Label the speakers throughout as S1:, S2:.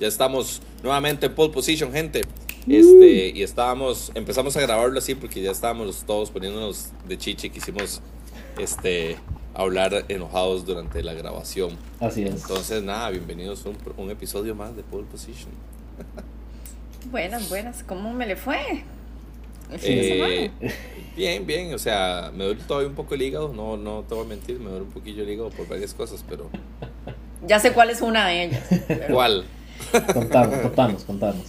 S1: Ya estamos nuevamente en pole position, gente. Este, y estábamos, empezamos a grabarlo así porque ya estábamos todos poniéndonos de chiche. Quisimos este, hablar enojados durante la grabación.
S2: Así es.
S1: Entonces, nada, bienvenidos a un, un episodio más de pole position.
S3: Buenas, buenas. ¿Cómo me le fue? El fin
S1: Eh,
S3: de semana.
S1: bien, bien, o sea, me duele todavía un poco el hígado, no, no te voy a mentir, me duele un poquillo el hígado por varias cosas, pero
S3: Ya sé cuál es una de ellas. pero-
S1: ¿cuál?
S2: Contanos, contanos, contanos.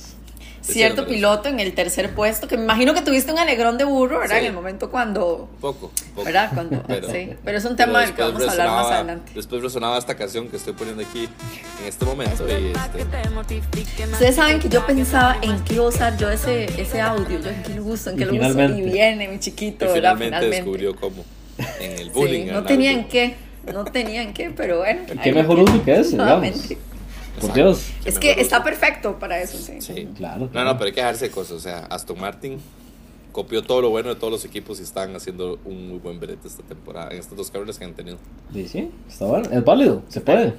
S3: Cierto piloto en el tercer puesto, que me imagino que tuviste un alegrón de burro, ¿verdad?
S1: Sí.
S3: En el momento cuando...
S1: Poco, poco.
S3: ¿Verdad? Cuando,
S1: Pero-
S3: sí. Pero es un tema del que vamos a hablar más adelante.
S1: Después resonaba esta canción que estoy poniendo aquí en este momento y este,
S3: Ustedes saben que yo pensaba en qué usar yo ese, ese audio, yo en qué lo uso, en qué
S2: Y
S3: lo uso. Y
S2: finalmente.
S3: viene mi
S1: y
S3: chiquito, ¿verdad?
S1: finalmente, descubrió cómo en el
S3: Sí,
S1: bullying.
S3: no
S1: Arnaldo.
S3: tenía en qué, no tenía en qué, pero bueno.
S2: ¿Qué mejor uso que ese,
S3: nuevamente.
S2: digamos? Por Dios.
S3: Es que está perfecto para eso, sí.
S1: Sí.
S2: Claro.
S1: No, no, pero hay que dejarse de cosas. O sea, Aston Martin copió todo lo bueno de todos los equipos y están haciendo un muy buen brete esta temporada, en estas dos carreras que han tenido.
S2: Sí, sí, está bueno. Es válido, se puede.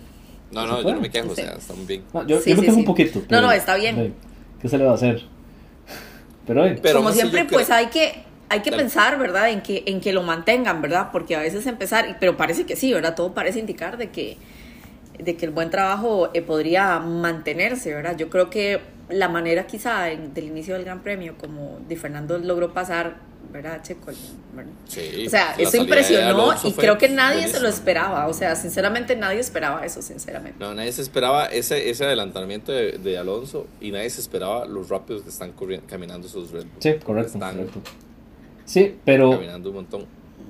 S1: No,
S2: ¿Se
S1: no, yo no me quejo, o sea, están bien.
S2: No, yo,
S3: Sí,
S2: yo me
S3: sí,
S2: quejo
S3: sí.
S2: un poquito.
S3: No,
S2: pero-
S3: no, está bien.
S2: ¿Qué se le va a hacer? Pero
S1: Pero
S3: Como siempre,
S1: creo-
S3: pues hay que, hay que
S1: Dale.
S3: pensar, ¿verdad? En que, en que lo mantengan, ¿verdad? Porque a veces empezar, pero parece que sí, ¿verdad? Todo parece indicar de que, de que el buen trabajo eh, podría mantenerse, ¿verdad? Yo creo que la manera quizá en- del inicio del Gran Premio, como Di Fernando logró pasar, ¿verdad? Checo, ¿verdad?
S1: Sí,
S3: O sea, eso impresionó y creo que nadie se lo esperaba. O sea, sinceramente nadie esperaba eso, sinceramente.
S1: No, nadie se esperaba ese, ese adelantamiento de, de Alonso y nadie se esperaba los rápidos que están corriendo, caminando esos Red Bull.
S2: sí, correcto,
S1: Están
S2: correcto. Sí, pero
S1: caminando un montón.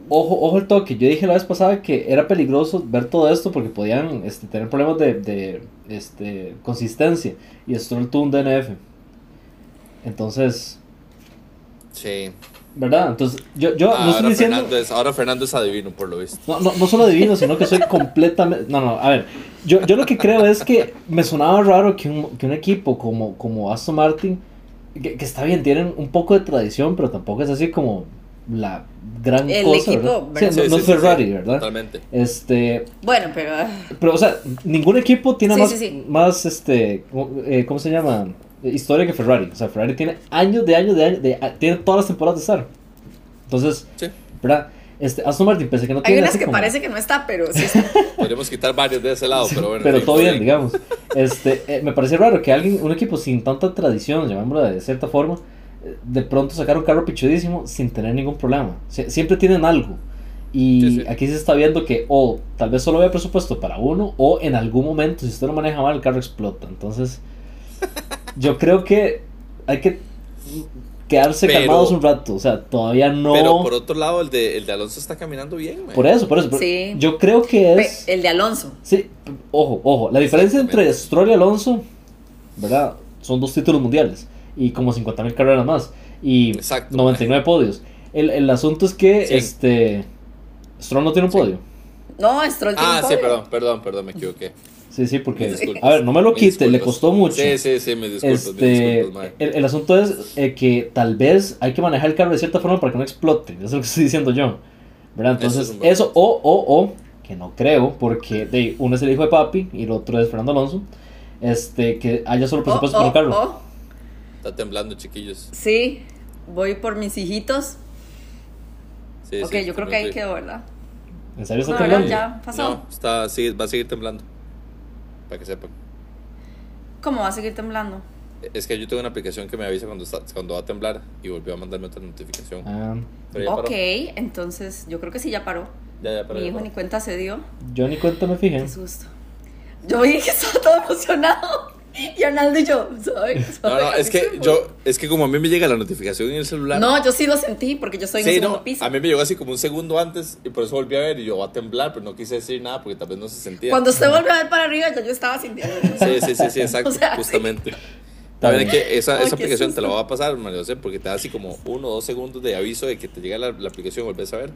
S2: Ojo, ojo el toque. Yo dije la vez pasada que era peligroso ver todo esto porque podían este, tener problemas de, de este, consistencia. Y Stroll tuvo un DNF. Entonces,
S1: Sí.
S2: ¿verdad? Entonces, yo, yo no
S1: ahora,
S2: estoy diciendo.
S1: Fernando es, ahora Fernando es adivino, por lo visto.
S2: No, no, no solo adivino, sino que soy completamente... No, no, a ver, yo, yo lo que creo es que me sonaba raro que un, que un equipo como, como Aston Martin, que, que está bien, tienen un poco de tradición, pero tampoco es así como la gran
S3: El
S2: cosa,
S3: equipo,
S2: ¿verdad? Sí,
S3: ¿verdad?
S2: no, no es Ferrari, ¿verdad?
S1: Totalmente.
S2: Este,
S3: Bueno, pero... ah,
S2: pero, o sea, ningún equipo tiene
S3: Sí,
S2: más,
S3: sí, sí.
S2: más, este, eh, ¿cómo se llama? Historia que Ferrari. O sea, Ferrari tiene años de años de años, de, tiene todas las temporadas de estar. Entonces,
S1: Sí.
S2: ¿verdad? Este, Aston Martin, pensé que no
S3: Hay
S2: tiene
S3: unas
S2: así
S3: que
S2: como-
S3: parece que no está, pero sí está.
S1: Podríamos quitar varios de ese lado, pero bueno.
S2: pero
S1: sí,
S2: todo bien, digamos. Este, eh, me parece raro que alguien, un equipo sin tanta tradición, llamémoslo de cierta forma, de pronto sacar un carro pichudísimo sin tener ningún problema. Sie- siempre tienen algo. Y
S1: Sí, sí.
S2: aquí se está viendo que o tal vez solo había presupuesto para uno, o en algún momento, si usted lo maneja mal, el carro explota. Entonces, yo creo que hay que quedarse
S1: Pero-
S2: calmados un rato. O sea, todavía no.
S1: Pero por otro lado, el de, el de Alonso está caminando bien, man.
S2: Por eso, por eso. por-
S3: Sí.
S2: Yo creo que
S3: Pe-
S2: es.
S3: El de Alonso.
S2: Sí, ojo, ojo. La diferencia entre. Stroll y Alonso, ¿verdad? Son dos títulos mundiales y como 50 mil carreras más y
S1: Exacto.
S2: 99 podios. El, el asunto es que
S1: Sí.
S2: este Stroll no tiene un
S1: Sí.
S2: podio.
S3: No, Stroll tiene
S1: Ah,
S3: un
S1: sí,
S3: podio.
S1: perdón, perdón, perdón, me equivoqué.
S2: Sí, sí, porque. A ver, no me lo quite, le costó mucho.
S1: Sí, sí, sí, mis disculpas,
S2: Este, el, el asunto es eh, que tal vez hay que manejar el carro de cierta forma para que no explote. Eso es lo que estoy diciendo yo. ¿Verdad?
S1: Eso es
S2: Entonces, eso, o, o, o, que no creo, porque de, uno es el hijo de papi y el otro es Fernando Alonso. Este, que haya solo
S3: Oh,
S2: presupuesto para un
S3: oh,
S2: carro.
S3: oh.
S1: Está temblando, chiquillos.
S3: Sí, voy por mis hijitos.
S1: Sí,
S3: ok,
S1: sí,
S3: yo creo que ahí quedó, ¿verdad?
S2: ¿En serio está
S3: No,
S2: temblando?
S3: ya pasó.
S1: No, está, sigue- va a seguir temblando. Para que sepan.
S3: ¿Cómo va a seguir temblando?
S1: Es que yo tengo una aplicación que me avisa cuando, está, cuando va a temblar y volvió a mandarme otra notificación.
S2: Ah,
S1: Pero ya paró.
S3: Ok, entonces yo creo que sí ya paró.
S1: Ya, ya paró.
S3: Mi
S1: ya
S3: hijo
S1: paró.
S3: ni cuenta se dio.
S2: yo ni cuenta me fijé.
S3: Qué susto. Yo vi que estaba todo emocionado. Y Arnaldo y yo, ¿sabes?
S1: No, no, es que yo, es que como a mí me llega la notificación en el celular.
S3: No, yo sí lo sentí porque yo estoy en el
S1: Sí,
S3: segundo
S1: no,
S3: piso.
S1: a mí me llegó así como un segundo antes y por eso volví a ver y yo va a temblar, pero no quise decir nada porque tal vez no se sentía.
S3: Cuando usted volvió a ver para arriba, ya yo estaba sintiendo.
S1: Sí, sí, sí, sí, exacto,
S3: O sea, sí.
S1: justamente. También es que esa,
S3: Ay,
S1: esa aplicación te la
S3: susto.
S1: voy a pasar, María José, porque te da así como uno o dos segundos de aviso de que te llega la, la aplicación, volvés a ver.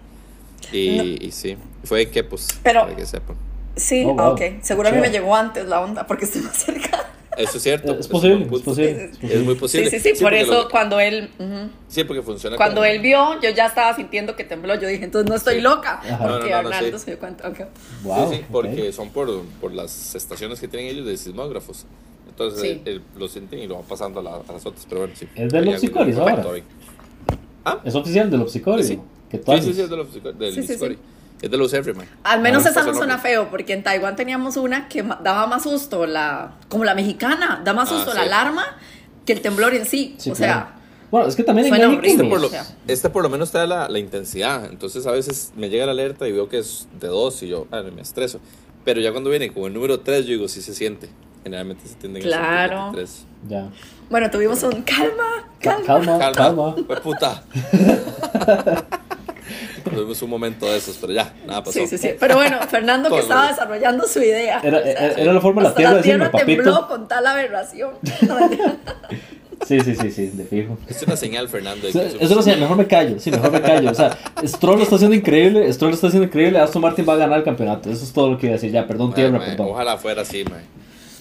S1: Y,
S3: No.
S1: y sí, fue que pues,
S3: Pero-
S1: para que sepan.
S3: Sí,
S2: Oh,
S3: ah,
S2: wow.
S3: ok. Seguro a mí me llegó antes la onda porque estoy más cerca.
S1: Eso es cierto.
S2: Es posible, es posible. Es
S3: sí,
S2: posible.
S1: Es muy posible.
S3: Sí, sí, sí. por eso
S1: lo-
S3: cuando él. ujú.
S1: Sí, porque funciona
S3: Cuando
S1: como-
S3: él vio, yo ya estaba sintiendo que tembló. Yo dije, entonces no estoy
S1: Sí.
S3: loca.
S2: Ajá.
S3: Porque
S1: No, no, no,
S3: Arnaldo
S1: sí.
S3: se dio cuenta. ok.
S2: Wow,
S1: sí, sí, porque son por, por las estaciones que tienen ellos de sismógrafos. Entonces
S3: Sí.
S1: él- él lo sienten y lo van pasando a, la- a las otras. Pero bueno, sí.
S2: Es de los
S1: Ahí,
S2: psicoris
S1: ahí,
S2: ahora.
S1: ahí.
S2: Es oficial del Opsicori.
S1: Sí.
S2: Que
S1: Sí, sí, sí, es de los, del. Discovery. Es de los Every, man.
S3: Al menos
S1: Ah,
S3: esa no suena feo, porque en Taiwán teníamos una que daba más susto, la, como la mexicana, da más
S1: Ah,
S3: susto
S1: sí.
S3: la alarma que el temblor en sí.
S2: Sí,
S3: o
S2: claro.
S3: sea,
S2: Bueno, es que también en
S3: Suena
S2: México.
S3: horrible.
S1: Este por, lo, este por lo menos te da la, la intensidad. Entonces a veces me llega la alerta y veo que es de 2 y yo, ah, me estreso. Pero ya cuando viene con el número 3, yo digo, sí se siente. Generalmente se tienden
S3: Claro.
S1: a sentir 3.
S2: Ya.
S3: bueno, tuvimos un calma,
S2: Ca-
S3: calma.
S2: Calma, calma.
S1: Fue puta. Tuvimos un momento de esos, pero ya, nada pasó.
S3: Sí, sí, sí. Pero bueno, Fernando que estaba desarrollando su idea.
S2: Era,
S3: O sea,
S2: era, era la forma de la tierra de
S3: la
S2: decirme,
S3: tierra tembló
S2: papito.
S3: con tal aberración. No.
S2: Sí, sí, sí, sí, de fijo.
S1: Es una señal, Fernando. de
S2: O sea,
S1: que
S2: Eso lo sé, mejor me callo, sí, mejor me callo. O sea, Stroll lo está haciendo increíble, Stroll lo está haciendo increíble, Aston Martin va a ganar el campeonato. Eso es todo lo que iba a decir. Ya, perdón, tierra, perdón.
S1: Ojalá fuera así, mae.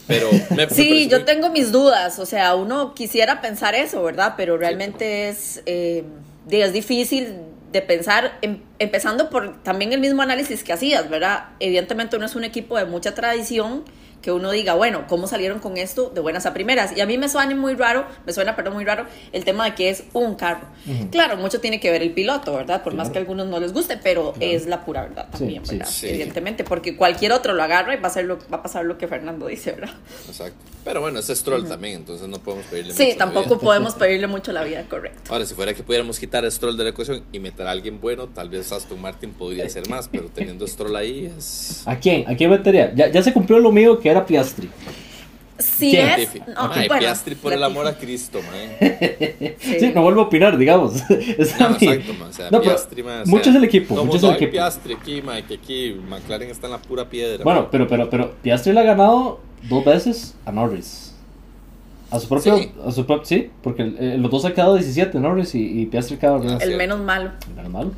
S1: Pero me,
S3: Sí, yo
S1: muy-
S3: tengo mis dudas, o sea, uno quisiera pensar eso, ¿verdad? Pero realmente es, eh, es difícil de pensar, em- empezando por también el mismo análisis que hacías, ¿verdad? Evidentemente uno es un equipo de mucha tradición, que uno diga, bueno, ¿cómo salieron con esto de buenas a primeras? Y a mí me suena muy raro, me suena, perdón, muy raro el tema de que es un carro. Claro, mucho tiene que ver el piloto, ¿verdad? Por más
S2: Claro.
S3: que a algunos no les guste, pero es la pura verdad
S2: Sí,
S3: también,
S2: sí.
S3: ¿verdad?
S1: Sí.
S3: Evidentemente, porque cualquier otro lo agarra y va a, ser lo, va a pasar lo que Fernando dice, ¿verdad?
S1: Exacto. Pero bueno, es Stroll también, entonces no podemos pedirle
S3: Sí,
S1: mucho la
S3: tampoco
S1: vida.
S3: podemos pedirle mucho la vida, correcto.
S1: Ahora, si fuera que pudiéramos quitar a Stroll de la ecuación y meter a alguien bueno, tal vez Aston Martin podría ser más, pero teniendo a Stroll ahí es...
S2: ¿A quién? ¿A quién metería? Ya, ya se cumplió lo mío que era Piastri. ¿Quién?
S3: es. No, bueno,
S1: Piastri por el amor a Cristo, mae.
S2: Sí, no vuelvo a opinar, digamos. Es
S1: No, exacto, mae. O sea,
S2: No,
S1: Piastri, mae, o
S2: mucho
S1: sea,
S2: es el equipo,
S1: todo
S2: mucho es el
S1: "Ay,
S2: equipo.
S1: Piastri aquí, mae, que aquí McLaren está en la pura piedra.
S2: Bueno,
S1: mae".
S2: pero, pero, pero Piastri le ha ganado dos veces a Norris. A su propio,
S1: Sí.
S2: a su propio, sí, porque eh, los dos han quedado 17, Norris y, y Piastri quedado
S1: Ah,
S3: El menos malo.
S2: Menos mal.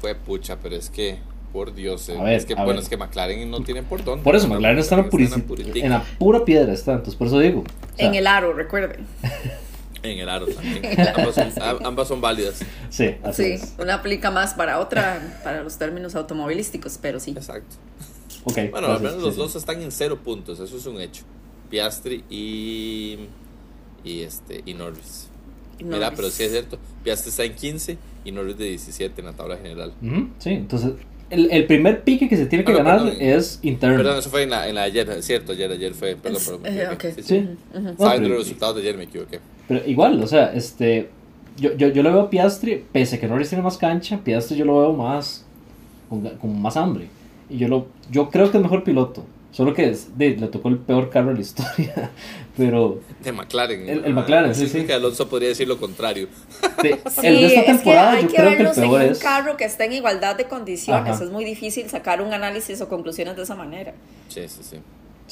S1: Fue pucha, pero es que, por Dios, eh,
S2: A ver,
S1: es que,
S2: a
S1: bueno,
S2: ver.
S1: es que McLaren no tiene por dónde.
S2: Por eso, McLaren está en la,
S1: está en la
S2: en pura piedra, está, entonces por eso digo. O sea,
S3: en el aro, recuerden.
S1: En el aro también. ambas, son, a- ambas son válidas.
S2: Sí, así
S3: Sí,
S2: es.
S3: una aplica más para otra, para los términos automovilísticos, pero sí.
S1: Exacto.
S2: Ok,
S1: Bueno, al menos
S2: sí,
S1: los
S2: sí.
S1: dos están en cero puntos, eso es un hecho. Piastri y. y este y Norris.
S3: Y
S1: Mira, pero sí es cierto. Piastri está en 15 y Norris de 17 en la tabla general.
S2: Sí, entonces el, el primer pique que se tiene que
S1: Ah, no,
S2: ganar
S1: perdón.
S2: es interno.
S1: Perdón, eso fue en la, en la ayer, es cierto, ayer, ayer fue, perdón,
S3: Es-
S1: perdón.
S3: eh,
S1: equivoqué.
S3: ok.
S1: Sí, sí. Saben de
S2: pero-
S1: los resultados de ayer, me equivoqué.
S2: Pero igual, o sea, este. Yo, yo, yo lo veo a Piastri, pese a que Norris tiene más cancha, Piastri yo lo veo más. con más hambre. Y yo lo yo creo que es mejor piloto. Solo que es- de- le tocó el peor carro de la historia. Pero.
S1: De McLaren.
S2: El- el McLaren, sí, sí.
S1: que Alonso podría decir lo contrario.
S2: de-
S3: Sí,
S2: el de esta
S3: es que
S2: temporada
S3: hay
S2: yo
S3: que
S2: creo que el
S3: verlos en
S2: peor
S3: un
S2: es.
S3: carro que esté en igualdad de condiciones.
S2: Ajá.
S3: Es muy difícil sacar un análisis o conclusiones de esa manera.
S1: Sí, sí, sí.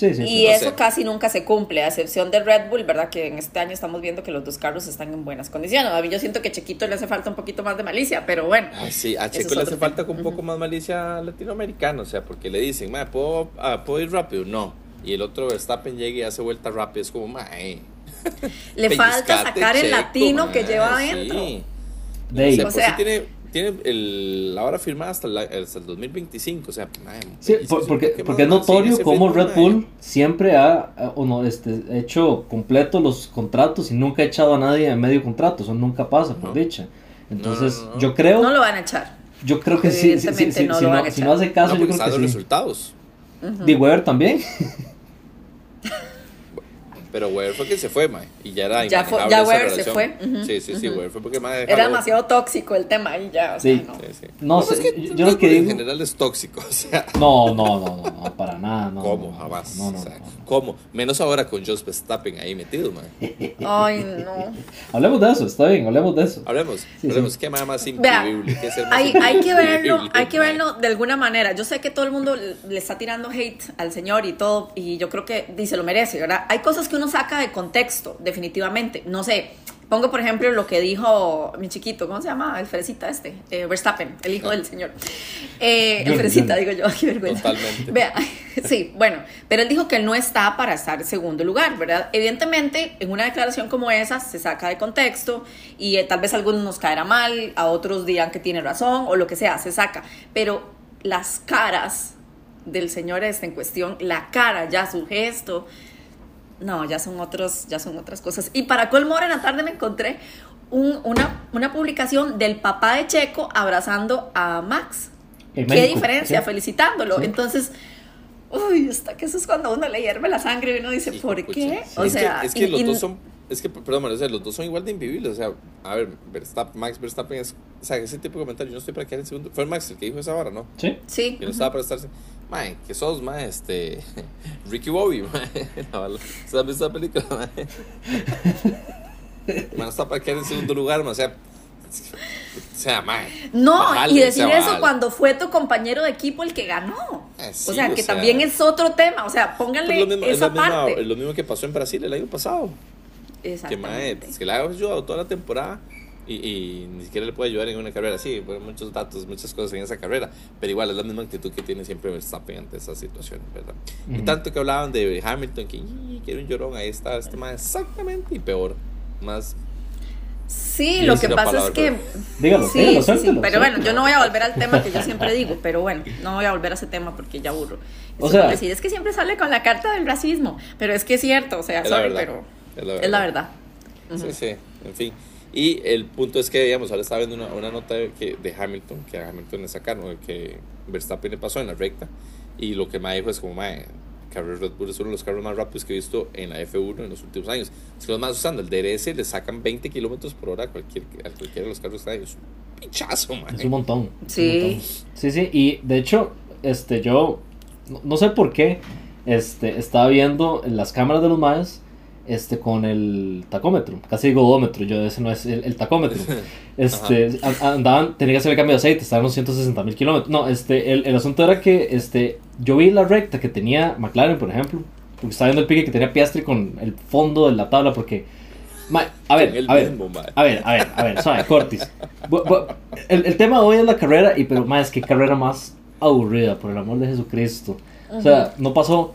S2: Sí, sí.
S3: Y
S2: sí.
S3: eso
S1: sé.
S3: casi nunca se cumple, a excepción de Red Bull, ¿verdad? Que en este año estamos viendo que los dos carros están en buenas condiciones. A mí yo siento que Chequito le hace falta un poquito más de malicia, pero bueno.
S1: Ay, sí, a Checo le hace falta
S3: tema.
S1: con un poco más malicia latinoamericana, o sea, porque le dicen, "Ma, ¿puedo, ah, ¿puedo ir rápido? No. Y el otro Verstappen llega y hace vuelta rápido, es como, mae.
S3: Le falta sacar el latino que lleva
S1: sí.
S3: adentro.
S2: De ahí.
S1: O sea,
S3: O sea-
S1: sí tiene, tiene el, la hora firmada hasta, la- hasta el 2025, o sea,
S2: Sí, por- porque,
S1: ¿qué
S2: porque es notorio
S1: ese
S2: cómo Red. Bull siempre ha o no, este, hecho completo los contratos y nunca ha echado a nadie en medio contrato. Eso nunca pasa, por
S1: No.
S2: dicha. Entonces,
S1: No, no, no.
S2: yo creo,
S3: No lo van a echar.
S2: yo creo que sí, sí, sí, sí, si,
S3: lo
S2: no,
S3: van a
S2: si
S3: echar.
S2: no hace caso,
S1: No,
S2: yo creo que sí.
S1: resultados.
S2: Big Weber también.
S1: Pero Weber fue que se fue, mae. Y ya era
S3: Ya fue- ya Weber se
S1: relación.
S3: fue, ujú,
S1: Sí, sí, sí,
S3: ujú.
S1: Weber fue porque mae
S3: Era demasiado tóxico el tema ahí ya. O sea,
S2: Sí.
S3: no.
S1: Sí, sí.
S2: No
S1: pues
S2: sé,
S1: es que
S2: yo- yo lo que
S1: Bull en
S2: digo-
S1: general es tóxico, o sea,
S2: No, no, no, no, no, para nada. No,
S1: ¿cómo?
S2: no,
S1: Jamás.
S2: No, no,
S1: o sea,
S2: no.
S1: ¿cómo? Menos ahora con Jos Verstappen ahí metido, mae.
S3: Ay, no.
S2: Hablemos de eso, está bien, hablemos de eso.
S1: Hablemos,
S2: Sí,
S1: hablemos,
S2: sí.
S1: ¿qué más más increíble? ¿Qué es ser más
S3: hay, hay que verlo,
S1: increíble,
S3: hay que
S1: mae?
S3: verlo de alguna manera. Yo sé que todo el mundo le está tirando hate al señor y todo, y yo creo que dice lo merece, ¿verdad? Hay cosas que uno saca de contexto, definitivamente. No sé, pongo por ejemplo lo que dijo mi chiquito, ¿cómo se llama? El fresita este, eh, Verstappen, el hijo del señor. Eh, el fresita, digo yo, qué vergüenza.
S1: Totalmente.
S3: Vea, sí, bueno, pero él dijo que él no está para estar en segundo lugar, ¿verdad? Evidentemente, en una declaración como esa se saca de contexto y eh, tal vez a algunos nos caerá mal, a otros dirán que tiene razón o lo que sea, se saca. Pero las caras del señor este en cuestión, la cara, ya su gesto, No, ya son otros, ya son otras cosas. Y para colmo, ahora en la tarde me encontré un- una, una publicación del papá de Checo abrazando a Max. Qué diferencia,
S2: sí.
S3: felicitándolo.
S2: Sí.
S3: Entonces, uy, hasta que eso es cuando uno le hierve la sangre y uno dice,
S1: Hijo
S3: ¿por qué?
S1: Sí,
S3: O
S1: es
S3: sea,
S1: que, es que
S3: y-
S1: los
S3: y-
S1: dos son, es que, perdón, o sea, los dos son igual de invivibles. O sea, a ver, Verstappen, Max Verstappen es, o sea, ese tipo de comentario, yo no estoy para quedar en segundo. Fue Max el que dijo esa vara, ¿no?
S2: Sí.
S3: Sí.
S1: Que no estaba para estarse. Mae, que sos, mae, este. Ricky Bobby, mae. ¿Sabes esa película, mae? Está para quedar en segundo lugar, mae. O sea. O sea, mae.
S3: No,
S1: bájale,
S3: y decir eso cuando fue tu compañero de equipo el que ganó.
S1: Eh, sí,
S3: o sea,
S1: o
S3: que
S1: sea.
S3: también es otro tema. O sea, pónganle
S1: Es lo, mismo, es,
S3: esa
S1: mismo,
S3: parte.
S1: es lo mismo que pasó en Brasil el año pasado. Que mae,
S3: Exactamente.
S1: es que le ha ayudado toda la temporada y, y ni siquiera le puede ayudar en una carrera. Sí, muchos datos, muchas cosas en esa carrera, pero igual es la misma actitud que tiene siempre Verstappen ante esas situaciones, ¿verdad? Y
S2: Ujú.
S1: tanto que hablaban de Hamilton, que "Ih, quiere un llorón, ahí está este mae, exactamente, y peor, más.
S3: Sí,
S1: Y
S3: lo que pasa es
S1: palabra,
S3: que...
S2: Dígalo,
S3: sí,
S2: dígalo,
S3: sí, sí, pero bueno, yo no voy a volver al tema que yo siempre digo, pero bueno, no voy a volver a ese tema porque ya aburro.
S2: O sea-
S3: decir, es que siempre sale con la carta del racismo, pero es que es cierto, o sea,
S1: Es la
S3: sorry,
S1: verdad,
S3: pero
S1: es la
S3: es la
S1: verdad.
S3: verdad.
S1: Sí, sí, en fin. Y el punto es que, digamos, ahora estaba viendo una, una nota de, que, de Hamilton, que a Hamilton le sacaron, que Verstappen le pasó en la recta, y lo que me dijo es como, mae, carrera Red Bull es uno de los carros más rápidos que he visto en la F1 en los últimos años. Es que los más usando el DRS le sacan 20 kilómetros por hora a cualquier, a cualquiera de los carros que. Es un pinchazo, mae.
S2: Es un montón.
S3: Sí.
S2: un montón. Sí, sí. Y de hecho, este, yo no, no sé por qué este, estaba viendo en las cámaras de los maes este, con el tacómetro. Casi digo odómetro, yo ese no es el, el tacómetro. Este, a- andaban, tenía que hacer el cambio de aceite, estaban unos 160 mil kilómetros. No, este, el, el asunto era que este, yo vi la recta que tenía McLaren, por ejemplo, porque estaba viendo el pique que tenía Piastri con el fondo de la tabla, porque... ma- a ver, a ver,
S1: mismo, mae.
S2: a ver, a ver, a ver, suave, Cortis. Bu- bu- El, el tema de hoy es la carrera, y pero más que carrera más aburrida, por el amor de Jesucristo. O sea, no pasó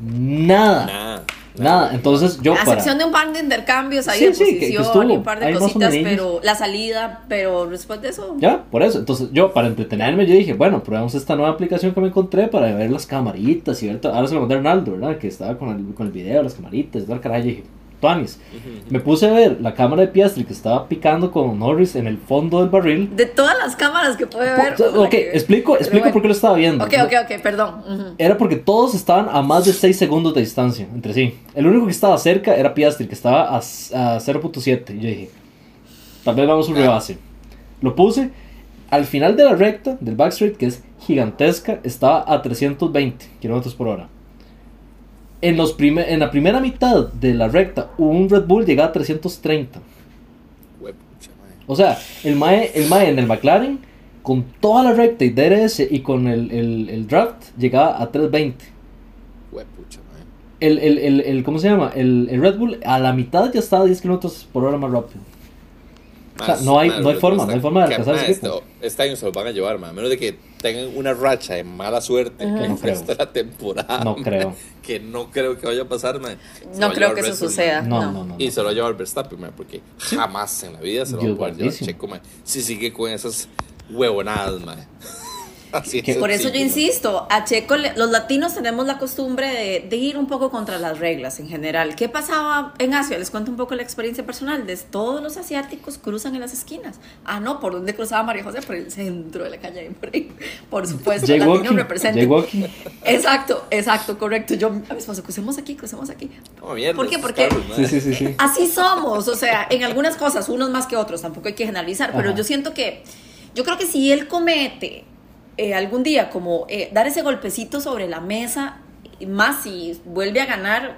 S2: nada.
S1: Nada.
S2: Nada. Entonces yo
S3: a
S2: para...
S3: excepción de un par de intercambios ahí
S2: Sí,
S3: de
S2: sí, que- que
S3: posición
S2: estuvo
S3: y un par de cositas, pero la salida, pero después de eso...
S2: Ya, por eso. Entonces yo para entretenerme yo dije, bueno, probemos esta nueva aplicación que me encontré para ver las camaritas y ver... Ahora se lo mandé a Arnaldo, ¿verdad? Que estaba con el, con el video, las camaritas, todo el carajo. Y dije, Tuanis. Me puse a ver la cámara de Piastri que estaba picando con Norris en el fondo del barril.
S3: De todas las cámaras que puede ver.
S2: Ok,
S3: que-
S2: explico, explico
S3: bueno.
S2: por qué lo estaba viendo.
S3: Ok, ok, ok, perdón. ujú.
S2: Era porque todos estaban a más de 6 segundos de distancia entre sí. El único que estaba cerca era Piastri, que estaba a, a 0.7. Y yo dije, tal vez vamos a un
S1: Ah.
S2: rebase. Lo puse al final de la recta del backstreet, que es gigantesca, estaba a 320 kilómetros por hora. En, los prime- en la primera mitad de la recta, un Red Bull llegaba a 330.
S1: Huepucha, mae.
S2: O sea, el Mae, el Mae en el McLaren, con toda la recta y DRS y con el, el, el draft, llegaba a 320.
S1: Huepucha, mae.
S2: El, el, el, el- ¿cómo se llama? El, el Red Bull a la mitad ya estaba a 10 kilómetros por hora más rápido. O sea, no hay- no hay forma, no hay forma de alcanzar ese equipo.
S1: Este, este año se lo van a llevar, mae, a menos de que tengan una racha de mala suerte que
S2: No creo.
S1: la temporada.
S2: No creo.
S1: Que no creo que vaya a pasar. Se
S3: No creo que eso suceda.
S2: No,
S3: No.
S2: no, no.
S1: Y se lo va a llevar Verstappen, porque jamás en la vida se lo va a poder llevar. Checo, mae. Si sigue con esas huevonadas, mae. Así
S2: Que-
S1: es
S3: Por eso yo insisto, a Checo, le- los latinos tenemos la costumbre de, de ir un poco contra las reglas en general. ¿Qué pasaba en Asia? Les cuento un poco la experiencia personal. De todos los asiáticos cruzan en las esquinas. Ah, no, ¿por dónde cruzaba María José? Por el centro de la calle. Por, ahí. por supuesto, latino representa. Exacto, exacto, correcto. Yo a mi esposo, crucemos aquí, crucemos aquí.
S1: Mierda,
S3: ¿Por qué? Porque
S2: Sí, sí, sí, sí.
S3: Así somos, o sea, en algunas cosas, unos más que otros, tampoco hay que generalizar, pero yo siento que, yo creo que si él comete eh, algún día como eh, dar ese golpecito sobre la mesa, y más si vuelve a ganar,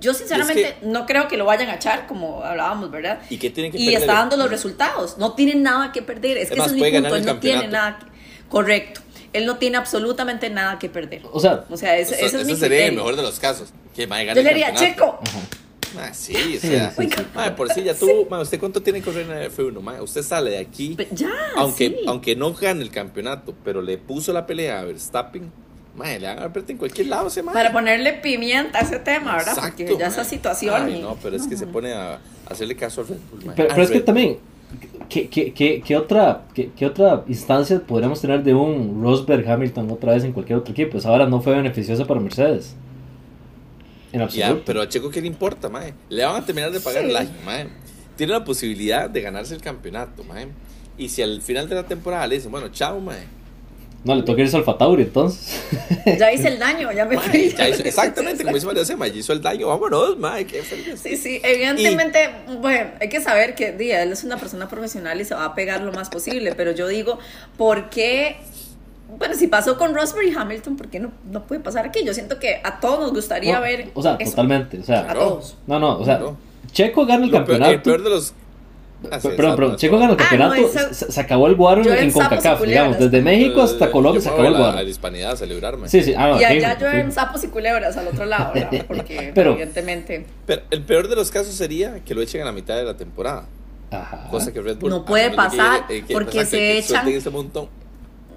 S3: yo sinceramente
S1: que-
S3: no creo que lo vayan a echar, como hablábamos, ¿verdad?
S1: ¿Y qué tienen que
S3: Y
S1: perder?
S3: está dando los resultados, no tiene nada que perder, es,
S1: Es
S3: que
S1: más,
S3: ese es mi punto, él no tiene nada, que- correcto, él no tiene absolutamente nada que perder.
S2: O sea,
S3: O sea, ese,
S1: O sea,
S3: ese es mi
S1: sería el mejor de los casos. Que gane
S3: Yo le diría. Checo,
S1: Ah, sí, o
S2: Sí,
S1: sea,
S2: sí, sí.
S1: mae, por si ya tuvo, ¿usted cuánto tiene que correr en el F1? Mae? Usted sale de aquí,
S3: ya,
S1: aunque,
S3: sí.
S1: aunque no gane el campeonato, pero le puso la pelea a Verstappen, mae, le van a apretar en cualquier lado mae.
S3: Para ponerle pimienta a ese tema, ¿verdad? Porque ya esa situación.
S1: Ay,
S3: y-
S1: no, pero es que se pone a hacerle caso a Red Bull.
S2: Pero, pero es que también, ¿qué, qué, qué, qué otra, qué, qué otra instancia podríamos tener de un Rosberg Hamilton otra vez en cualquier otro equipo? Pues ahora no fue beneficioso para Mercedes. En
S1: Ya, pero a Checo, ¿qué le importa, mae? Le van a terminar de pagar
S3: Sí.
S1: el año, mae. Tiene la posibilidad de ganarse el campeonato, mae. Y si al final de la temporada le dicen, bueno, chao, mae.
S2: No, le toca irse al Fatauri entonces.
S3: Ya hice el daño, ya me
S1: Mae,
S3: fui.
S1: ya hizo- exactamente, como dice María Sema, ya hizo el daño, vámonos, mae, qué feliz.
S3: Sí, sí, evidentemente, bueno, hay que saber que di, él es una persona profesional y se va a pegar lo más posible, pero yo digo, ¿por qué? Bueno, si pasó con Rosberg y Hamilton, ¿por qué no, no puede pasar aquí? Yo siento que a todos nos gustaría
S2: No,
S3: ver.
S2: o sea,
S3: eso.
S2: totalmente. O sea,
S3: A todos.
S2: no, no, o sea,
S1: No.
S2: Checo gana el
S1: Lo peor-
S2: campeonato.
S1: el peor de los. Ah, sí,
S2: Pe- Perdón, perdón, Checo gana el
S3: Ah, no,
S2: campeonato.
S3: eso-
S2: se, se acabó el guaro en, CONCACAF, digamos. Desde México hasta Colombia
S1: yo
S2: se acabó el guaro.
S1: A la hispanidad a celebrarme.
S2: Sí, sí, ah, no,
S3: Y allá
S2: fijo,
S3: llueven sapos y culebras al otro lado, ¿verdad? Porque
S2: Pero-
S3: evidentemente
S1: Pero el peor de los casos sería que lo echen a la mitad de la temporada.
S2: Ajá.
S1: Cosa que Red Bull.
S3: No puede pasar,
S1: eh, que-
S3: porque se
S1: que
S3: echan-
S1: montón.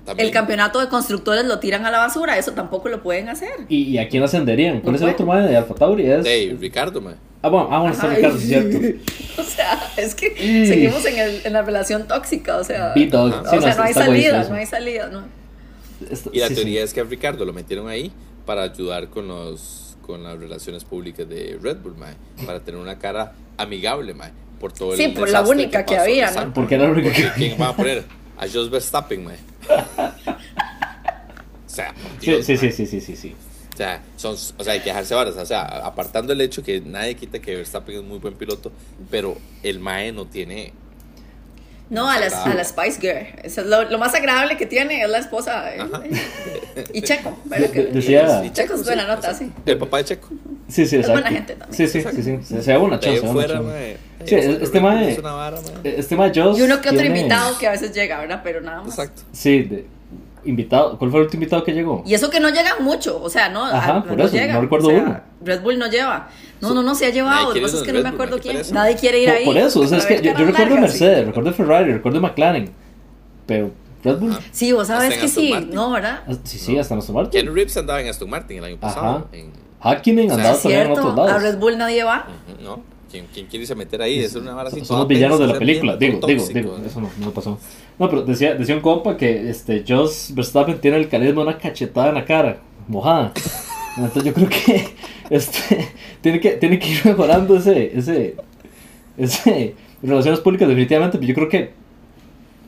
S1: También.
S3: el campeonato de constructores lo tiran a la basura, eso tampoco lo pueden hacer.
S2: ¿Y, y a quién ascenderían? ¿Cuál
S3: No
S2: es el otro madre de Alfa Tauri? Es...
S1: Hey, Ricardo, man.
S2: Ah, bueno, ah, bueno, está Ricardo, sí, es cierto.
S3: O sea, es que
S2: Y-
S3: seguimos en, el, en la relación tóxica, o sea,
S2: sí,
S3: o sea, no hay salida, no hay salida, no.
S1: Y la
S2: sí, sí.
S1: teoría es que a Ricardo lo metieron ahí para ayudar con los con las relaciones públicas de Red Bull, man. Para tener una cara amigable, man. Por todo el
S3: Sí, por la única que
S1: pasó,
S3: había, ¿no?
S2: Porque era único
S1: Porque
S2: que-
S1: ¿quién va a poner? A Jos Verstappen, man. O sea, Dios,
S2: sí, sí, sí, sí, sí, sí.
S1: O sea, son, o sea, hay que dejarse varas. O sea, apartando el hecho que nadie quita que Verstappen es muy buen piloto, pero el Mae no tiene.
S3: No, a la, a la Spice Girl. Eso es lo, lo más agradable que tiene es la esposa. eh,
S1: Ajá.
S3: Y Checo, y Checo es buena nota, sí.
S1: El papá de Checo.
S2: Sí, sí,
S3: Es buena
S2: exacto.
S3: gente también.
S2: Sí, sí, sí, sí. Se, da una chance, una
S1: fuera,
S2: chance.
S1: mae.
S2: Sí, este mae-
S1: es una vara, mae.
S2: Este más Joss
S3: Y uno que otro
S2: tiene-
S3: invitado que a veces llega, ¿verdad? Pero nada más.
S1: Exacto.
S2: Sí, de- invitado. ¿Cuál fue el último invitado que llegó?
S3: Y eso que no llegan mucho, o sea, no,
S2: Ajá,
S3: a-
S2: por eso, no recuerdo
S3: o sea,
S2: uno.
S3: Red Bull no lleva. No, no, no, se ha llevado. Lo que pasa es que no me acuerdo
S1: mae,
S3: quién. Nadie quiere ir
S2: Por,
S3: ahí.
S2: por eso, o sea, es que yo, yo recuerdo
S3: largas, sí.
S2: Mercedes, recuerdo Ferrari, recuerdo McLaren. Pero Red Bull.
S1: Ah.
S3: Sí, vos sabes que
S1: Aston
S3: sí,
S1: Martin.
S3: ¿no, verdad?
S2: ah, Sí, sí, hasta nos Martin.
S1: Ken Reeves andaba en Aston Martin el año pasado.
S2: Ajá.
S1: En,
S2: Hakkinen
S1: O sea,
S2: andaba
S3: Es
S2: también en otros
S3: a
S2: lados.
S3: Red Bull nadie va.
S1: ¿No? ¿Quién, quién quiere irse a meter ahí? Es una vara así.
S2: Son los villanos de la película.
S1: bien,
S2: Digo, digo,
S1: tóxico,
S2: digo, eso no, no pasó. No, pero decía, decía un compa que este, Joss Verstappen tiene el carisma de una cachetada en la cara, mojada. Entonces yo creo que este, tiene que tiene que ir mejorando ese, ese, ese relaciones públicas definitivamente, pero yo creo que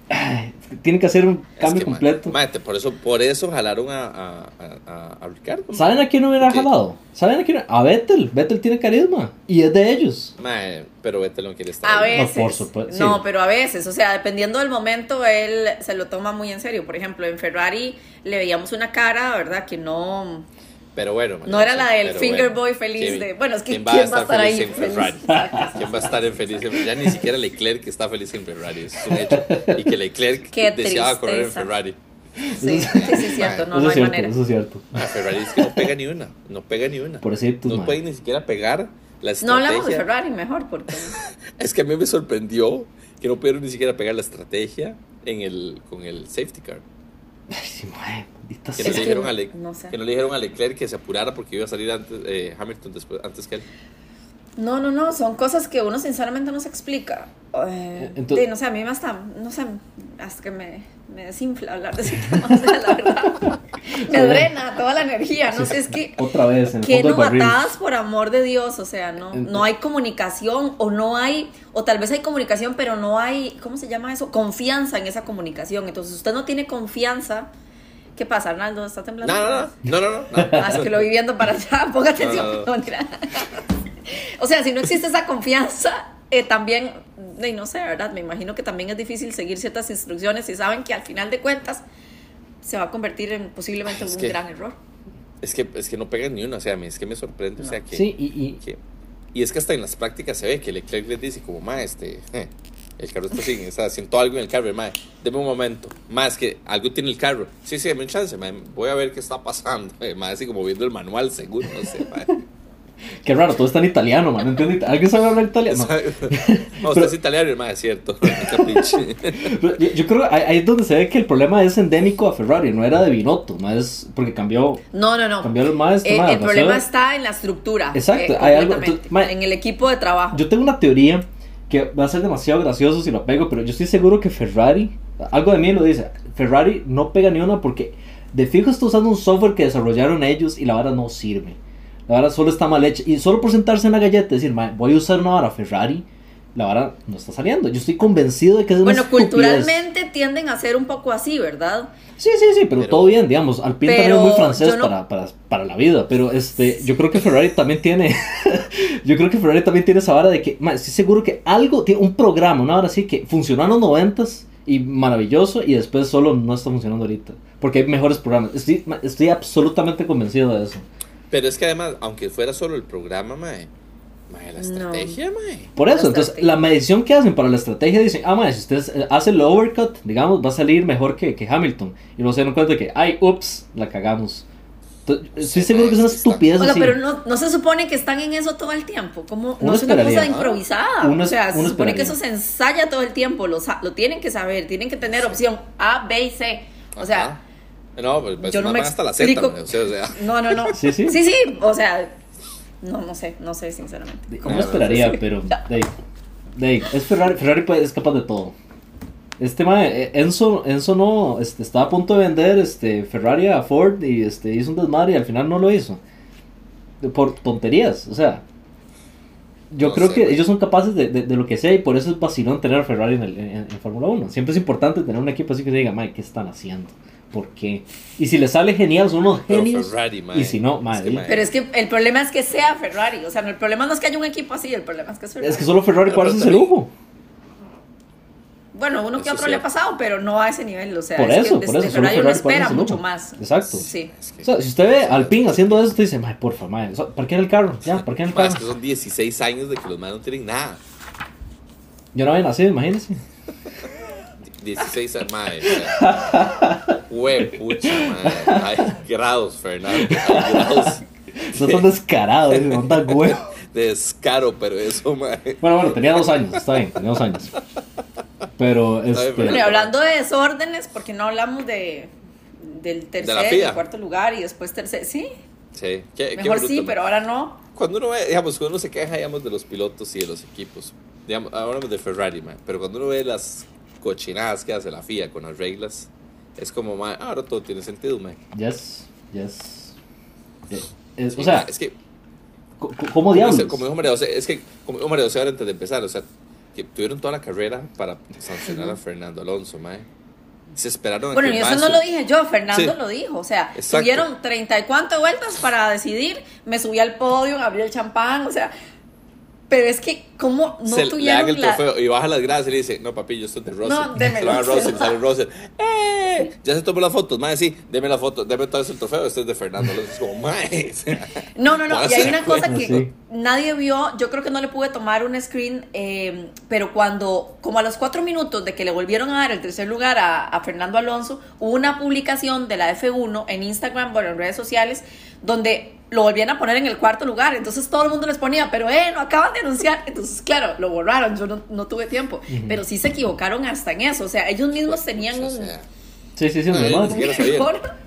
S2: ay, tiene que hacer un
S1: Es
S2: cambio
S1: que,
S2: completo.
S1: mate, por eso, por eso jalaron a, a, a, a- Ricardo. ma.
S2: ¿Saben a quién hubiera jalado? ¿Saben a quién? A Vettel. Vettel tiene carisma y es de ellos.
S1: Mae, pero Vettel no quiere estar
S3: A
S1: ahí.
S3: veces.
S2: No, por supuesto, sí.
S3: No, pero a veces, o sea, dependiendo del momento, él se lo toma muy en serio. Por ejemplo, en Ferrari le veíamos una cara, ¿verdad? Que no,
S1: Pero bueno.
S3: no era la del finger
S1: bueno.
S3: boy feliz
S1: ¿Quién-
S3: de. Bueno, es que
S1: ¿quién
S3: ¿quién,
S1: va a estar, feliz
S3: ahí?
S1: en Ferrari?
S3: feliz? Exacto.
S1: ¿Quién va a estar en feliz en Ya ni siquiera Leclerc que está feliz en Ferrari. Eso es un hecho. Y que Leclerc
S3: Qué
S1: deseaba correr en
S3: tristeza.
S1: Ferrari.
S3: Sí, sí, sí, es cierto, no,
S2: eso
S3: no hay
S2: cierto,
S3: manera.
S2: eso es cierto.
S1: Mae, Ferrari es que no pega ni una. No pega ni una.
S2: Pobrecitos,
S1: No
S2: mae.
S1: puede ni siquiera pegar la estrategia.
S3: No hablamos de Ferrari mejor, porque.
S1: Es que a mí me sorprendió que no pudieron ni siquiera pegar la estrategia en el, con el safety car.
S2: Ay, sí, maldita
S1: Que no, le dijeron a Le-
S3: no sé.
S1: que no le dijeron a Leclerc que se apurara porque iba a salir antes, eh, Hamilton después, antes que él.
S3: No, no, no, son cosas que uno sinceramente no se explica. Eh,
S2: Entonces-
S3: sí, no sé, a mí me hasta, no sé, hasta que me, me desinfla hablar de ese tema, o sea, la verdad. Me drena toda la energía, no sé, es que...
S2: Otra vez, en el
S3: Que no
S2: del barril.
S3: atadas por amor de Dios, o sea, no, no hay comunicación o no hay, o tal vez hay comunicación, pero no hay, ¿cómo se llama eso? Confianza en esa comunicación. Entonces, usted no tiene confianza. ¿Qué pasa, Arnaldo? ¿Está temblando?
S1: No, no, no, no, no, no, no.
S3: Ah, es que lo vi viendo para allá, ponga atención.
S1: No, no, no.
S3: No, mentira. O sea, si no existe esa confianza, eh, también, y no sé, ¿verdad? Me imagino que también es difícil seguir ciertas instrucciones y saben que al final de cuentas se va a convertir en posiblemente
S1: Es
S3: un
S1: que-
S3: gran error.
S1: Es que, es que no pegan ni una, o sea, a mí es que me sorprende, o sea, que,
S2: Sí, y, y
S1: que- y es que hasta en las prácticas se ve que Leclerc les dice como, ma, este, eh, el carro está sin, sea, siento algo en el carro, ma, deme un momento, más que algo tiene el carro, sí, sí, dame un chance, ma, voy a ver qué está pasando, eh, ma, así como viendo el manual, seguro, no sé, ma.
S2: Qué raro, todo está en italiano, man. ¿No entiende? ¿Alguien sabe hablar italiano?
S1: No, usted es italiano, ma, es cierto.
S2: Pero Yo, yo creo que ahí es donde se ve que el problema es endémico a Ferrari, no era de Binotto, más porque cambió,
S3: No, no, no.
S2: cambió el maestro.
S3: Eh, el problema
S2: demasiado-
S3: está en la estructura.
S2: Exacto,
S3: eh,
S2: hay algo- mae,
S3: en el equipo de trabajo.
S2: Yo tengo una teoría que va a ser demasiado gracioso si lo pego, pero yo estoy seguro que Ferrari, algo de mí lo dice, Ferrari no pega ni una porque de fijo está usando un software que desarrollaron ellos y la vara no sirve. La vara solo está mal hecha. Y solo por sentarse en la galleta y decir, "Mae, voy a usar una vara Ferrari, la vara no está saliendo. Yo estoy convencido de que es una
S3: Bueno,
S2: estupidez.
S3: culturalmente tienden a ser un poco así, ¿verdad?
S2: Sí, sí, sí, pero,
S1: Pero-
S2: todo bien, digamos. Alpine también es muy francés
S3: no-
S2: para, para, para la vida. Pero este, yo creo que Ferrari también tiene. yo creo que Ferrari también tiene esa vara de que. ma, estoy seguro que algo, tiene un programa, una vara así que funcionó en los noventas y maravilloso. Y después solo no está funcionando ahorita. Porque hay mejores programas. Estoy, ma, estoy absolutamente convencido de eso.
S1: Pero es que además, aunque fuera solo el programa, mae, mae, la
S3: No.
S1: estrategia, mae.
S2: Por eso,
S3: La
S2: entonces,
S3: estrategia.
S2: la medición que hacen para la estrategia dicen, ah, ma, si usted eh, hace el overcut, digamos, va a salir mejor que, que Hamilton. Y luego se dan cuenta de que, ay, ups, la cagamos. Estoy
S1: Sí,
S2: seguro que es una estupidez
S3: Oiga,
S2: así.
S3: pero no, no se supone que están en eso todo el tiempo. Como, no es una cosa improvisada.
S2: Uno
S3: o sea, se supone que eso se ensaya todo el tiempo. Lo, sa- lo tienen que saber. Tienen que tener opción A, B y C. O sea,
S1: Ajá. No, pues pues,
S3: yo no me
S1: hasta la Z, o sea, o sea,
S3: no, no, no.
S2: Sí, sí.
S3: Sí, sí. O sea, no, no sé. No sé, sinceramente.
S2: ¿Cómo
S1: No,
S2: esperaría?
S3: sí.
S2: Pero, Dave, Dave, es Ferrari, Ferrari puede- es capaz de todo. Este mae, eh, Enzo, Enzo no, este, estaba a punto de vender este, Ferrari a Ford y este, hizo un desmadre y al final no lo hizo. Por tonterías, o sea. Yo
S1: No
S2: creo
S1: sé,
S2: que
S1: güey.
S2: ellos son capaces de, de- de lo que sea y por eso es vacilón tener a Ferrari en, el- en, en Fórmula 1. Siempre es importante tener un equipo así que se diga, mae, ¿qué están haciendo? ¿Por qué? Y si les sale genial, son unos genios.
S1: Ferrari,
S2: y si no,
S1: es que, mae,
S3: Pero es que el problema es que sea Ferrari. O sea, no, el problema no es que haya un equipo así. El problema es que es Ferrari.
S2: es que solo Ferrari puede hacerse lujo.
S3: Bueno, uno que otro
S1: sí.
S3: le ha pasado, pero no a ese nivel. O sea,
S2: Por
S3: es
S2: eso,
S3: que
S2: por eso,
S3: Ferrari uno
S2: Ferrari puede
S3: espera mucho más.
S2: Exacto.
S3: Sí.
S1: es que-
S2: O sea, si usted ve al Alpine haciendo eso, usted dice, mae, porfa, so- parquea el carro, ya, parquea el
S1: mae, es
S2: carro.
S1: que son 16 años de que los maes no tienen nada.
S2: Yo no había nacido, imagínense.
S1: 16 años, sea, Hue pucha, mae. Hay grados, Fernando. Hay grados
S2: No tan descarado, eh, no tan huevo.
S1: de descaro, pero eso, mae.
S2: Bueno, bueno, tenía dos años, está bien, tenía dos años. Pero, este...
S3: Bueno, y hablando de desórdenes, porque no hablamos de del tercer,
S1: FIA.
S3: cuarto lugar y después tercer. Sí,
S1: Sí, qué,
S3: mejor sí, pero ahora no.
S1: Cuando uno ve, digamos, cuando uno se queja, digamos, de los pilotos y de los equipos, digamos, hablamos de Ferrari, man, pero cuando uno ve las cochinadas que hace la FIA con las reglas, es como, man, ahora todo tiene sentido, man.
S2: Yes, yes. Eh, es-
S1: Sí,
S2: o sea,
S1: man, es que,
S2: ¿cómo
S1: como,
S2: diablos?
S1: como dijo María José, es que, como dijo María José ahora antes de empezar, o sea, que tuvieron toda la carrera para sancionar a Fernando Alonso, man. Se esperaron
S3: Bueno, y eso
S1: mae
S3: no lo dije yo, Fernando
S1: Sí.
S3: lo dijo. O sea,
S1: Exacto.
S3: tuvieron treinta y cuántas vueltas para decidir. Me subí al podio, abrí el champán, o sea. Pero es que, ¿cómo no
S1: se le
S3: tuvieron
S1: el
S3: la.
S1: trofeo y baja las gradas y le dice, no papi, yo estoy de Russell.
S3: No, démelo.
S1: Se lo a Russell, sale Russell. ¡Eh! Ya se tomó las fotos, mae, sí, deme la foto, deme todo ese trofeo, este es de Fernando. Alonso. Es como, mae.
S3: No, no, no. Y hay una cosa que
S2: Sí.
S3: nadie vio. Yo creo que no le pude tomar un screen. eh, pero cuando, como a los cuatro minutos de que le volvieron a dar el tercer lugar a, a Fernando Alonso, hubo una publicación de la F1 en Instagram, bueno, en redes sociales, donde lo volvían a poner en el cuarto lugar. Entonces todo el mundo les ponía, pero eh, no acaban de anunciar. Entonces, claro, lo borraron. Yo no, no tuve tiempo. Pero sí se equivocaron hasta en eso. O sea, ellos mismos tenían un.
S2: Sí, sí, sí,
S1: No,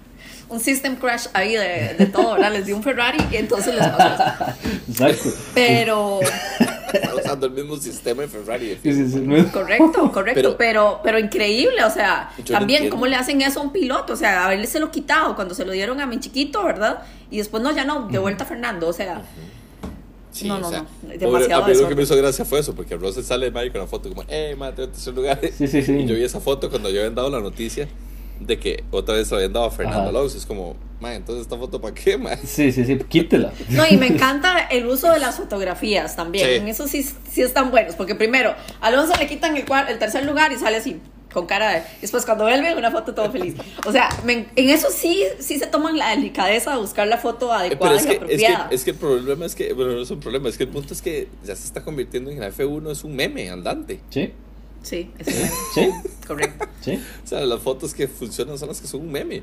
S3: un system crash ahí de, de todo, ¿verdad? Les dio un Ferrari y entonces les pasó.
S2: Exacto.
S3: Pero,
S1: está usando el mismo sistema de Ferrari.
S2: Sí, sí, sí, no-
S3: correcto, correcto,
S1: Pero-
S3: pero, pero, increíble, o sea,
S1: no
S3: también cómo le hacen eso a un piloto, o sea, haberse lo quitado cuando se lo dieron a mi chiquito, ¿verdad? Y después no, ya no, de vuelta a Fernando, o sea,
S1: Sí,
S3: No,
S1: o
S3: no,
S1: sea,
S3: no,
S1: pobre-
S3: demasiado
S1: a mí lo que me hizo gracia fue eso, porque Russell sale de Mario con la foto como, eh, mate, en tercer lugar.
S2: Sí, sí, sí.
S1: Y yo vi esa foto cuando yo habían dado la noticia de que otra vez se habían dado a Fernando
S2: Ajá.
S1: Alonso. Es como, man, entonces esta foto para qué, man.
S2: Sí, sí, sí, quítela.
S3: no, y me encanta el uso de las fotografías también,
S1: Sí.
S3: en eso sí, sí están buenos, porque primero, a Alonso le quitan el, el tercer lugar y sale así, con cara de, después cuando vuelve, una foto todo feliz, o sea, me- en eso sí, sí se toman la delicadeza de buscar la foto
S1: Eh,
S3: adecuada
S1: Pero es
S3: y
S1: que, es, que,
S3: apropiada.
S1: es que el problema es que, bueno, no es un problema, es que el punto es que ya se está convirtiendo en la F1, es un meme andante.
S2: Sí,
S3: Sí, es
S2: sí,
S3: correcto.
S2: sí.
S1: O sea, las fotos que funcionan son las que son un meme.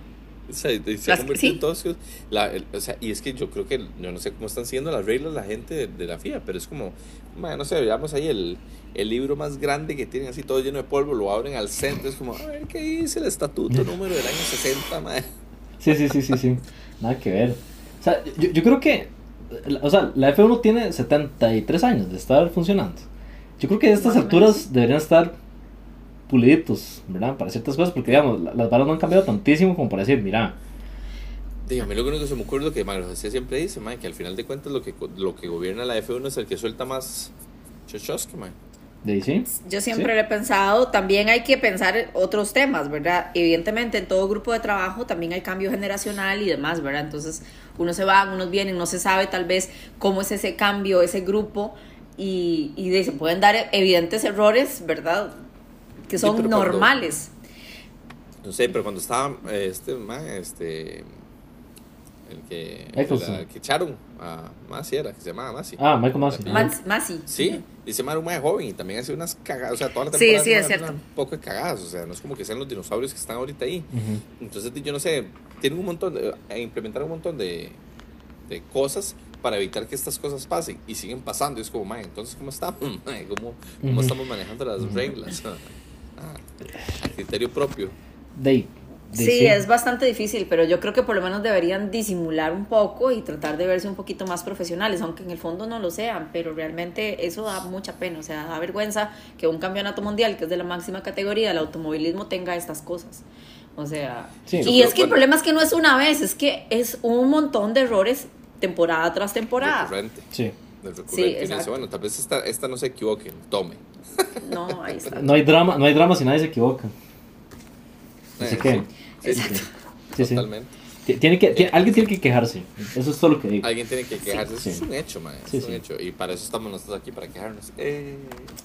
S1: O sea, y se
S3: que- sí.
S1: en todo eso. La, el- o sea, y es que yo creo que, yo no sé cómo están siguiendo las reglas la gente de, de la FIA, pero es como, man, no sé, veamos ahí el, el libro más grande que tienen así todo lleno de polvo, lo abren al centro, es como, a ver qué dice el estatuto número del año 60, man.
S2: Sí, sí, sí, sí, sí. Nada que ver. O sea, yo, yo creo que. O sea, la F1 tiene 73 años de estar funcionando. Yo creo que a estas
S3: Más
S2: alturas
S3: menos.
S2: deberían estar puliditos, ¿verdad? Para ciertas cosas, porque digamos, la- las varas no han cambiado tantísimo como para decir, mira.
S1: Dígame, lo único que se me ocurre es lo que Mario José siempre dice, mae, que al final de cuentas lo que, lo que gobierna la F1 es el que suelta más chochosque, mae.
S2: ¿De ahí sí?
S3: Yo siempre
S2: Sí.
S3: lo he pensado, también hay que pensar otros temas, ¿verdad? Evidentemente en todo grupo de trabajo también hay cambio generacional y demás, ¿verdad? Entonces unos se van, unos vienen, no se sabe tal vez cómo es ese cambio, ese grupo y, y de- se pueden dar evidentes errores, ¿verdad? Que
S1: Sí,
S3: son
S1: cuando-
S3: normales.
S1: No sé, pero cuando estaba este, este, el que,
S2: Eccleston.
S1: que echaron a Masi era, que se llamaba Masi.
S2: Ah, Michael.
S1: Apellido.
S3: Más, más sí.
S1: Sí, dice Maru mae joven y también hace unas cagadas, o sea, toda la
S3: Sí,
S1: temporada
S3: sí,
S1: hace
S3: es cierto.
S1: Un poco de cagadas, o sea, no es como que sean los dinosaurios que están ahorita ahí.
S2: Ujú.
S1: Entonces, yo no sé, tienen un montón de, eh, implementar un montón de, de cosas para evitar que estas cosas pasen y siguen pasando. Y es como, mae, entonces, ¿cómo estamos? mae? ¿Cómo, cómo estamos manejando las reglas? Ah, a criterio propio.
S2: De. De
S3: Sí, es bastante difícil, pero yo creo que por lo menos deberían disimular un poco y tratar de verse un poquito más profesionales, aunque en el fondo no lo sean, pero realmente eso da mucha pena, o sea, da vergüenza que un campeonato mundial, que es de la máxima categoría del automovilismo, tenga estas cosas. O sea,
S2: Sí.
S3: Y es que el problema es que no es una vez, es que es un montón de errores temporada tras temporada.
S1: Recurrente.
S2: Sí.
S1: Del recurrente.
S3: Sí,
S1: dice,
S3: exacto.
S1: bueno, tal vez esta, esta no se equivoquen, tome.
S3: No, ahí está.
S2: No hay drama, no hay drama si nadie se equivoca. Así
S1: Eh,
S2: que,
S1: sí, sí,
S3: Exacto.
S2: sí, sí.
S1: Totalmente.
S2: Ti- Tiene que, ti- alguien tiene que quejarse. Eso es todo lo que digo.
S1: Alguien tiene que quejarse. Eso
S2: Sí.
S1: es un hecho, man.
S2: Sí,
S1: es un
S2: sí.
S1: hecho. Y para eso estamos nosotros aquí, para quejarnos. Eh,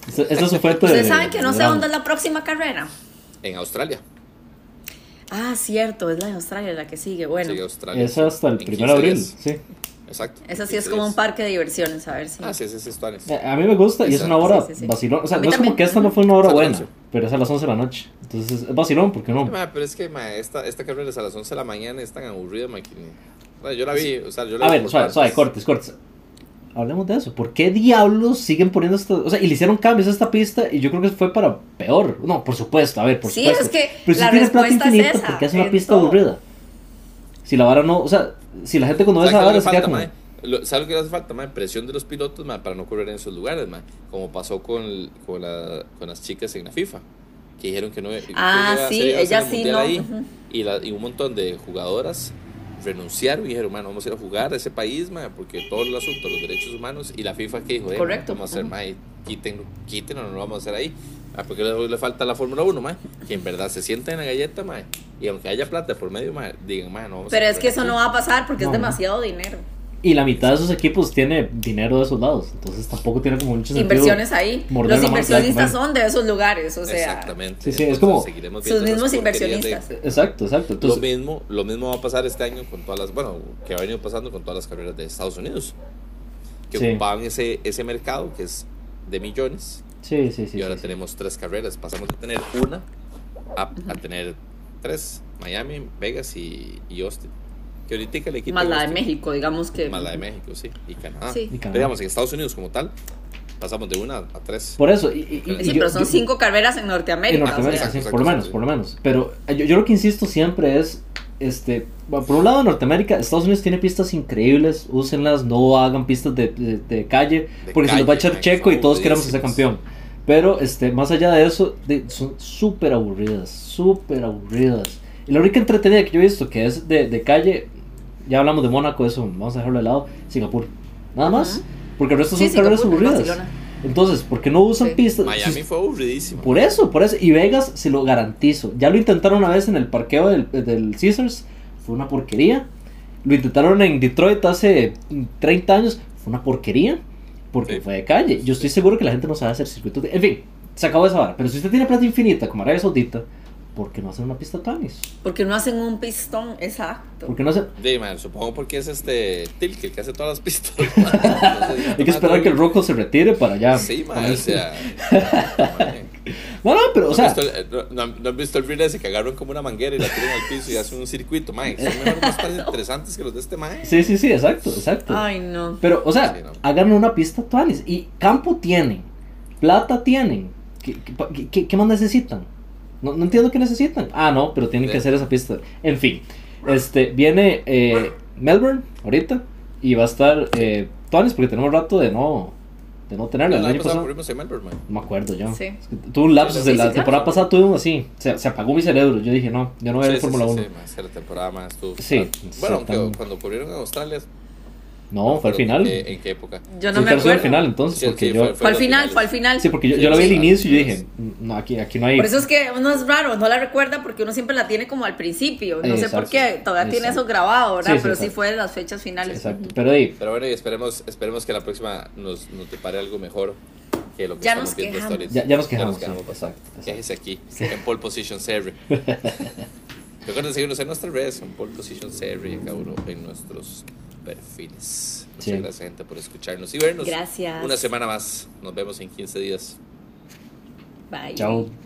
S2: Eso, eso es su fuente de.
S3: Ustedes saben que no
S2: de
S3: sé
S2: drama.
S3: dónde es la próxima carrera.
S1: en Australia.
S3: Ah, cierto, es la de Australia la que sigue. Bueno,
S1: Sigue Australia.
S2: Es hasta el
S1: En
S2: 1 de
S1: 15
S2: abril. Sí.
S1: Exacto.
S3: esa sí es
S1: 15
S3: como un parque de diversiones, a ver si.
S1: Ah, sí, sí, sí.
S2: Eh, A mí me gusta y es una hora
S3: Sí, sí, sí.
S2: vacilón. O sea, no es como que esta no fue una hora buena,
S1: 11.
S2: pero es a las 11 de la noche. Entonces es vacilón, ¿por qué no?
S1: Ma, pero es que ma, esta, esta carrera es a las 11 de la mañana es tan aburrida, ma, que ni- o sea, yo la vi, o sea, yo la
S2: A
S1: vi
S2: ver, suave,
S1: partes.
S2: suave, cortes, cortes. Hablemos de eso. ¿Por qué diablos siguen poniendo esto? O sea, y le hicieron cambios a esta pista y yo creo que fue para peor. No, por supuesto, a ver, por
S3: Sí,
S2: supuesto.
S3: es que
S2: Pero si
S3: la
S2: tiene plata
S3: respuesta es
S2: infinita,
S3: esa,
S2: ¿por qué es una pista
S3: todo.
S2: aburrida? Si la vara no, o sea, si la gente
S1: ¿Sabes
S2: esa vara se queda
S1: falta,
S2: como...
S1: ¿Sabes lo que le hace falta, ma? Presión de los pilotos, ma, para no correr en esos lugares, ma. Como pasó con, el- con, la- con las chicas en la FIFA. Que dijeron que no que
S3: Ah,
S1: iba a
S3: sí, ellas
S1: el
S3: sí, no,
S1: ahí. y, la- y un montón de jugadoras renunciaron y dijeron, mano, vamos a ir a jugar a ese país, ma, porque todo el asunto, los derechos humanos, y la FIFA que dijo, eh,
S3: Correcto,
S1: vamos a hacer,
S3: ujú.
S1: ma, quítenlo, quítenlo, no lo vamos a hacer ahí. Ah, porque le, le falta la Fórmula 1, ma, que en verdad se sienta en la galleta, ma, y aunque haya plata por medio, ma, digan, ma, no vamos
S3: Pero
S1: a
S3: es que eso
S1: correr
S3: no
S1: aquí".
S3: va a pasar porque
S2: No.
S3: es demasiado dinero.
S2: Y la mitad de esos equipos tiene dinero de esos lados. Entonces tampoco tiene como sentido.
S3: Inversiones ahí. Los inversionistas son de esos lugares, o sea,
S1: Exactamente.
S2: Sí, sí, es como
S1: seguiremos
S3: sus mismos
S1: porquerías de-
S3: inversionistas.
S2: Exacto, exacto.
S1: Lo
S2: Entonces,
S1: mismo, lo mismo va a pasar este año con todas las, bueno, que ha venido pasando con todas las carreras de Estados Unidos, que
S2: Sí.
S1: ocupaban ese, ese mercado que es de millones,
S2: sí, sí, sí.
S1: y ahora
S2: sí, sí.
S1: tenemos tres carreras, pasamos de tener una a, a tener tres, Miami, Vegas y, y Austin, que ahorita le quitan
S3: más la de México, digamos que.
S1: más la de México, sí, y Canadá.
S3: Sí.
S2: Y Canadá.
S1: Pero digamos, en Estados Unidos como tal, pasamos de una a tres.
S2: Por eso. Y, y- y
S3: Sí,
S2: yo-
S3: pero son
S2: yo-
S3: cinco carreras en
S2: En
S3: Norteamérica. o
S2: Norteamérica,
S3: sea,
S1: Exacto,
S2: sí,
S1: exacto,
S2: por lo menos,
S1: sí.
S2: por lo menos. Pero eh, yo, yo lo que insisto siempre es, este, por un lado Norteamérica, Estados Unidos tiene pistas increíbles, úsenlas, no hagan pistas de, de- de calle,
S1: De
S2: porque se nos va a echar
S1: calle,
S2: checo y todos queremos que sea campeón. Pero, este, más allá de eso, de- son súper aburridas, súper aburridas. Y la única entretenida que yo he visto que es de, de calle, ya hablamos de Mónaco, eso, vamos a dejarlo de lado, Singapur. Nada más, porque el resto
S3: Sí,
S2: son carreras aburridas.
S3: Barcelona.
S2: Entonces, ¿por qué no usan
S3: Sí.
S2: pistas?
S1: Miami
S2: Si-
S1: fue aburridísimo.
S2: por eso, por eso. Y Vegas, se lo garantizo. Ya lo intentaron una vez en el parqueo del, del Caesars. Fue una porquería. Lo intentaron en Detroit hace mm, 30 años. Fue una porquería. Porque
S1: Sí.
S2: fue de calle. Yo estoy seguro que la gente no sabe hacer circuitos. de- En fin, se acabó esa vara. Pero si usted tiene plata infinita como Arabia Saudita, ¿por qué no hacer una pista tanis?
S3: Porque no hacen un pistón, exacto.
S2: ¿Por qué no hacer.?
S1: Sí, man, supongo porque es este Tilk el que hace todas las pistas.
S2: Hay que esperar que el Rocco se retire para ya.
S1: Sí, man, o sea.
S2: No, no, pero, o
S1: ¿No,
S2: sea.
S1: el, no, no- no has visto el reel ese que agarran como una manguera y la tiran al piso y hacen un circuito, man? Son mejor más interesantes que los de este man.
S2: Sí, sí, sí, exacto, exacto.
S3: Ay, no.
S2: Pero, o sea,
S1: Sí, no.
S2: hagan una pista tuanis. Y campo tienen, plata tienen. ¿Qué, qué- qué- qué más necesitan? No, no entiendo qué necesitan. Ah, no, pero tienen que hacer esa pista. En fin, este, viene eh, Melbourne ahorita y va a estar eh, tuanis porque tenemos rato de no, de no tenerlo.
S1: El
S2: El
S1: año pasado Melbourne.
S2: No me acuerdo yo.
S3: Sí.
S2: Es que tuve un lapso.
S3: Sí,
S2: de la
S3: sí,
S2: temporada pasada tuve uno así. Se, se apagó mi cerebro. Yo dije, no, yo no voy a ver Fórmula
S1: sí,
S2: 1.
S1: sí, la temporada más estuvo.
S2: Sí,
S1: ah, Bueno, aunque cuando cubrieron en Australia.
S2: No, fue al final.
S1: ¿En qué, en qué época?
S3: Yo
S2: Sí,
S3: no me
S2: pero sí, al
S3: acuerdo.
S2: final entonces.
S1: Sí,
S2: porque
S1: sí,
S2: yo,
S1: fue-
S3: Fue al final,
S1: finales.
S3: fue al final.
S2: sí, porque yo,
S1: Sí,
S2: yo la vi al
S1: sí,
S2: inicio y yo dije, no, aquí, aquí no hay.
S3: Por eso es que uno es raro, no la recuerda porque uno siempre la tiene como al principio. No sé por qué, todavía tiene eso grabado, ¿verdad?
S2: Sí, sí,
S3: Pero sí fue de las fechas finales.
S2: Exacto. Pero ahí,
S1: Pero bueno, y esperemos, esperemos que la próxima nos, nos depare algo mejor que lo que
S3: Ya
S1: estamos
S3: nos
S1: viendo
S3: quejamos.
S2: ya, ya nos quejamos. sí,
S1: bastante.
S2: exacto, exacto.
S1: Quéjese aquí, en Pole Position Series. Recuerden seguirnos en nuestras redes, en Pole Position Series, acá uno en nuestros perfiles. Muchas
S2: Sí.
S1: gracias, gente, por escucharnos y vernos.
S3: Gracias.
S1: Una semana más. Nos vemos en 15 días.
S3: Bye.
S2: Chao.